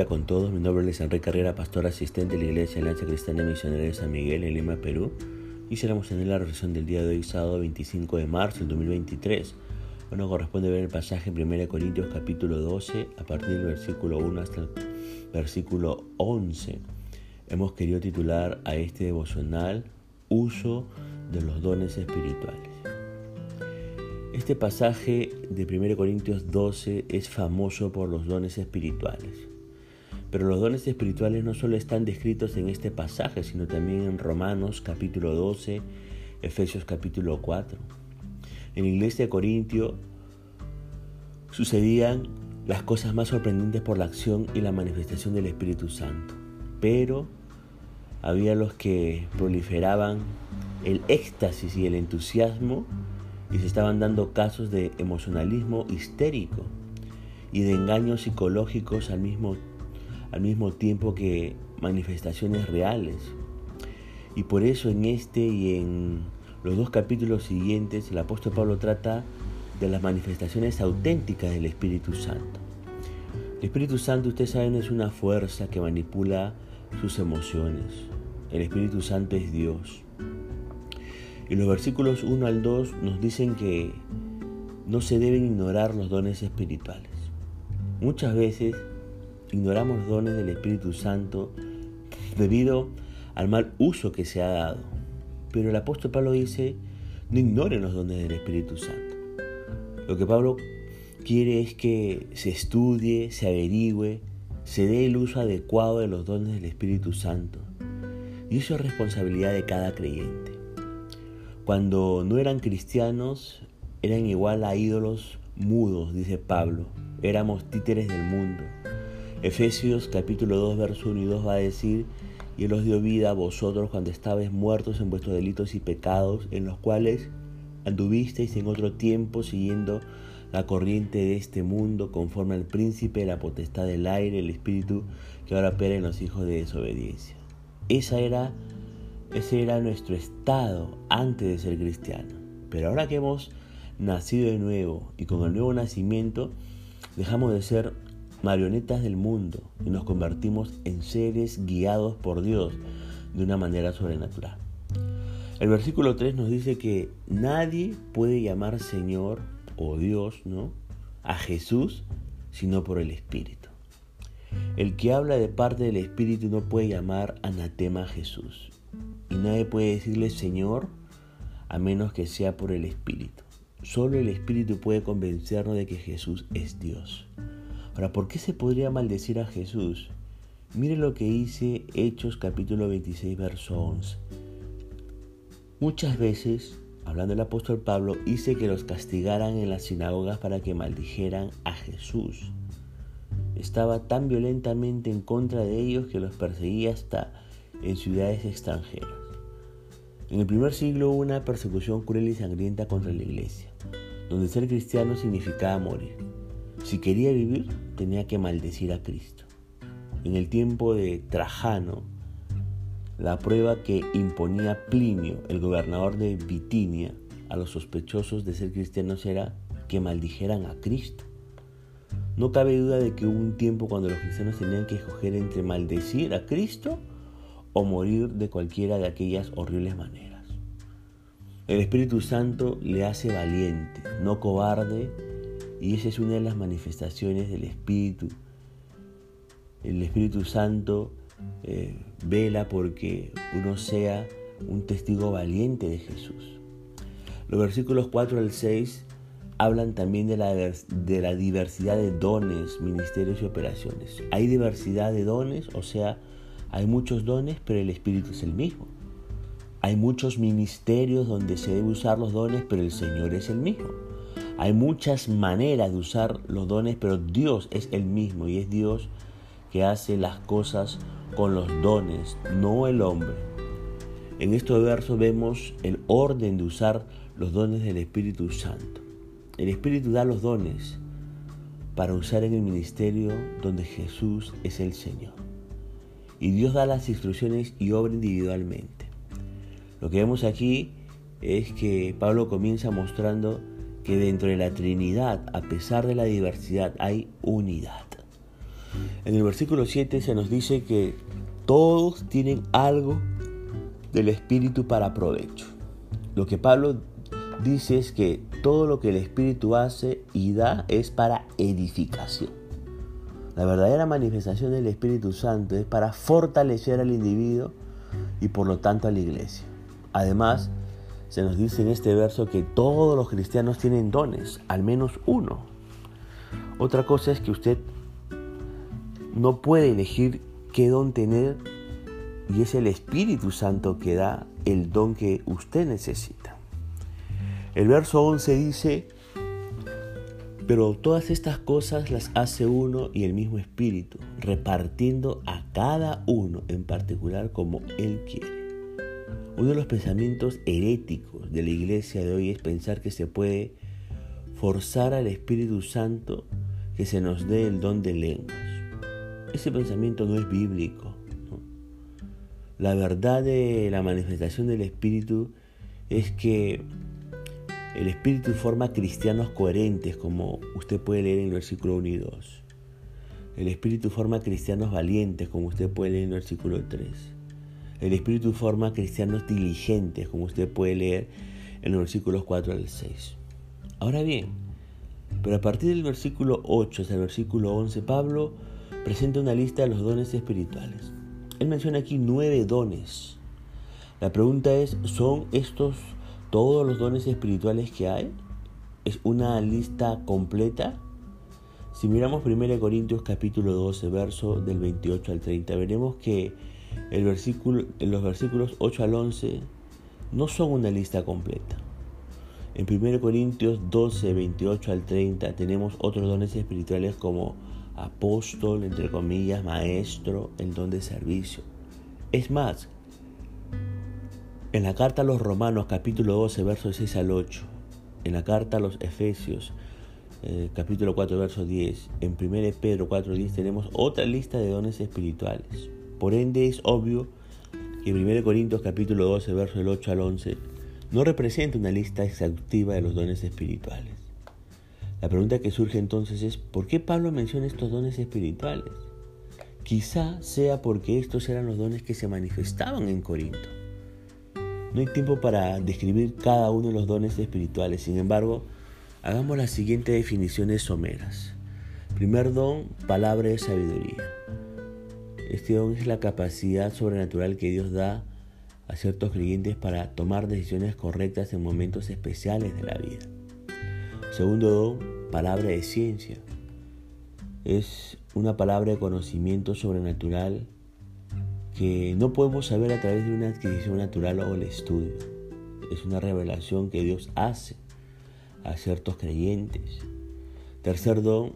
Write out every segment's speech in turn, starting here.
día con todos. Mi nombre es Enrique Carrera, pastor asistente de la Iglesia Alianza Cristiana Misionera de San Miguel en Lima, Perú. Y a tener la reflexión del día de hoy, sábado 25 de marzo del 2023. Bueno, corresponde ver el pasaje en 1 Corintios capítulo 12, a partir del versículo 1 hasta el versículo 11. Hemos querido titular a este devocional Uso de los dones espirituales. Este pasaje de 1 Corintios 12 es famoso por los dones espirituales. Pero los dones espirituales no solo están descritos en este pasaje, sino también en Romanos capítulo 12, Efesios capítulo 4. En la iglesia de Corintio sucedían las cosas más sorprendentes por la acción y la manifestación del Espíritu Santo. Pero había los que proliferaban el éxtasis y el entusiasmo y se estaban dando casos de emocionalismo histérico y de engaños psicológicos al mismo, al mismo tiempo que manifestaciones reales. Y por eso en este y en los dos capítulos siguientes el apóstol Pablo trata de las manifestaciones auténticas del Espíritu Santo. El Espíritu Santo, ustedes saben, es una fuerza que manipula sus emociones. El Espíritu Santo es Dios. Y los versículos 1 al 2 nos dicen que no se deben ignorar los dones espirituales. Muchas veces ignoramos dones del Espíritu Santo debido al mal uso que se ha dado. Pero el apóstol Pablo dice, no ignoren los dones del Espíritu Santo. Lo que Pablo quiere es que se estudie, se averigüe, se dé el uso adecuado de los dones del Espíritu Santo. Y eso es responsabilidad de cada creyente. Cuando no eran cristianos, eran igual a ídolos mudos, dice Pablo. Éramos títeres del mundo. Efesios capítulo 2, verso 1 y 2 va a decir, y Él os dio vida a vosotros cuando estabais muertos en vuestros delitos y pecados, en los cuales anduvisteis en otro tiempo siguiendo la corriente de este mundo, conforme al príncipe la potestad del aire, el espíritu que ahora opera en los hijos de desobediencia. Esa era ese era nuestro estado antes de ser cristiano. Pero ahora que hemos nacido de nuevo y con el nuevo nacimiento, dejamos de ser marionetas del mundo y nos convertimos en seres guiados por Dios de una manera sobrenatural. El versículo 3 nos dice que nadie puede llamar Señor o Dios, ¿no? A Jesús sino por el Espíritu. El que habla de parte del Espíritu no puede llamar anatema a Jesús. Y nadie puede decirle Señor a menos que sea por el Espíritu. Solo el Espíritu puede convencernos de que Jesús es Dios. Ahora, ¿por qué se podría maldecir a Jesús? Mire lo que dice Hechos capítulo 26, verso 11. Muchas veces, hablando el apóstol Pablo, hice que los castigaran en las sinagogas para que maldijeran a Jesús. Estaba tan violentamente en contra de ellos que los perseguía hasta en ciudades extranjeras. En el primer siglo hubo una persecución cruel y sangrienta contra la iglesia, donde ser cristiano significaba morir. Si quería vivir, tenía que maldecir a Cristo. En el tiempo de Trajano, la prueba que imponía Plinio, el gobernador de Bitinia, a los sospechosos de ser cristianos era que maldijeran a Cristo. No cabe duda de que hubo un tiempo cuando los cristianos tenían que escoger entre maldecir a Cristo o morir de cualquiera de aquellas horribles maneras. El Espíritu Santo le hace valiente, no cobarde, y esa es una de las manifestaciones del Espíritu. El Espíritu Santo eh, vela porque uno sea un testigo valiente de Jesús. Los versículos 4 al 6 hablan también de la, de la diversidad de dones, ministerios y operaciones. Hay diversidad de dones, o sea, hay muchos dones, pero el Espíritu es el mismo. Hay muchos ministerios donde se debe usar los dones, pero el Señor es el mismo. Hay muchas maneras de usar los dones, pero Dios es el mismo y es Dios que hace las cosas con los dones, no el hombre. En estos versos vemos el orden de usar los dones del Espíritu Santo. El Espíritu da los dones para usar en el ministerio donde Jesús es el Señor y Dios da las instrucciones y obra individualmente. Lo que vemos aquí es que Pablo comienza mostrando que dentro de la Trinidad, a pesar de la diversidad, hay unidad. En el versículo 7 se nos dice que todos tienen algo del Espíritu para provecho. Lo que Pablo dice es que todo lo que el Espíritu hace y da es para edificación. La verdadera manifestación del Espíritu Santo es para fortalecer al individuo y por lo tanto a la iglesia. Además, se nos dice en este verso que todos los cristianos tienen dones, al menos uno. Otra cosa es que usted no puede elegir qué don tener y es el Espíritu Santo que da el don que usted necesita. El verso 11 dice, pero todas estas cosas las hace uno y el mismo Espíritu, repartiendo a cada uno en particular como Él quiere. Uno de los pensamientos heréticos de la iglesia de hoy es pensar que se puede forzar al Espíritu Santo que se nos dé el don de lenguas. Ese pensamiento no es bíblico. La verdad de la manifestación del Espíritu es que el Espíritu forma cristianos coherentes, como usted puede leer en el versículo 1 y 2. El Espíritu forma cristianos valientes, como usted puede leer en el versículo 3. El Espíritu forma cristianos diligentes, como usted puede leer en los versículos 4 al 6. Ahora bien, pero a partir del versículo 8 hasta el versículo 11, Pablo presenta una lista de los dones espirituales. Él menciona aquí nueve dones. La pregunta es, ¿son estos todos los dones espirituales que hay? ¿Es una lista completa? Si miramos 1 Corintios capítulo 12, verso del 28 al 30, veremos que el versículo, los versículos 8 al 11 no son una lista completa. En 1 Corintios 12, 28 al 30 tenemos otros dones espirituales como apóstol, entre comillas, maestro, el don de servicio. Es más, en la carta a los Romanos capítulo 12, versos 6 al 8, en la carta a los Efesios eh, capítulo 4, verso 10, en 1 Pedro 4, 10 tenemos otra lista de dones espirituales. Por ende es obvio que 1 Corintios capítulo 12, verso del 8 al 11, no representa una lista exhaustiva de los dones espirituales. La pregunta que surge entonces es, ¿por qué Pablo menciona estos dones espirituales? Quizá sea porque estos eran los dones que se manifestaban en Corinto. No hay tiempo para describir cada uno de los dones espirituales, sin embargo, hagamos las siguientes definiciones someras. Primer don, palabra de sabiduría. Este don es la capacidad sobrenatural que Dios da a ciertos creyentes para tomar decisiones correctas en momentos especiales de la vida. Segundo don, palabra de ciencia. Es una palabra de conocimiento sobrenatural que no podemos saber a través de una adquisición natural o el estudio. Es una revelación que Dios hace a ciertos creyentes. Tercer don,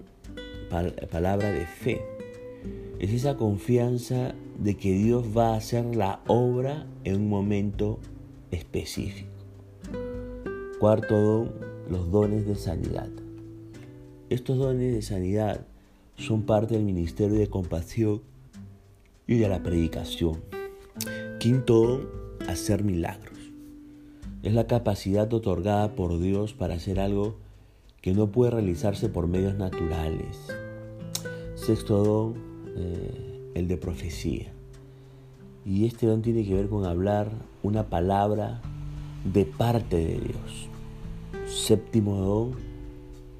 palabra de fe. Es esa confianza de que Dios va a hacer la obra en un momento específico. Cuarto don, los dones de sanidad. Estos dones de sanidad son parte del ministerio de compasión y de la predicación. Quinto don, hacer milagros. Es la capacidad otorgada por Dios para hacer algo que no puede realizarse por medios naturales. Sexto don, eh, el de profecía. Y este don tiene que ver con hablar una palabra de parte de Dios. Séptimo don,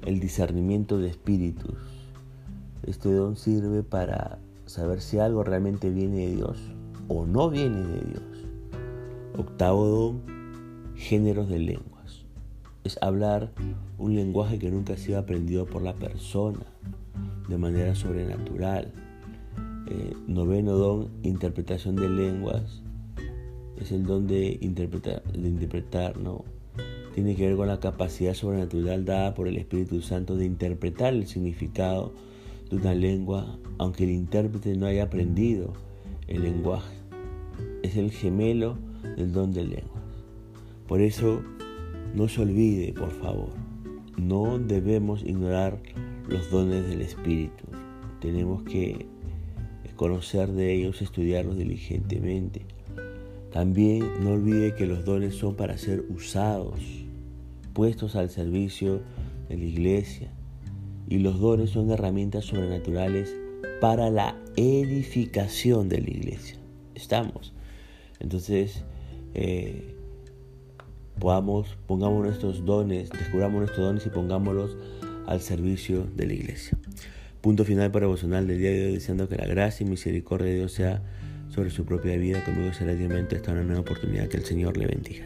el discernimiento de espíritus. Este don sirve para saber si algo realmente viene de Dios o no viene de Dios. Octavo don, géneros de lenguas. Es hablar un lenguaje que nunca ha sido aprendido por la persona de manera sobrenatural. Eh, noveno don, interpretación de lenguas. Es el don de interpretar, de interpretar ¿no? tiene que ver con la capacidad sobrenatural dada por el Espíritu Santo de interpretar el significado de una lengua, aunque el intérprete no haya aprendido el lenguaje. Es el gemelo del don de lenguas. Por eso, no se olvide, por favor, no debemos ignorar los dones del Espíritu. Tenemos que conocer de ellos, estudiarlos diligentemente. También no olvide que los dones son para ser usados puestos al servicio de la iglesia y los dones son herramientas sobrenaturales para la edificación de la iglesia. Estamos. Entonces, eh, podamos, pongamos nuestros dones, descubramos nuestros dones y pongámoslos al servicio de la iglesia. Punto final para devocional del día de hoy, deseando que la gracia y misericordia de Dios sea sobre su propia vida. Conmigo será diariamente esta una nueva oportunidad. Que el Señor le bendiga.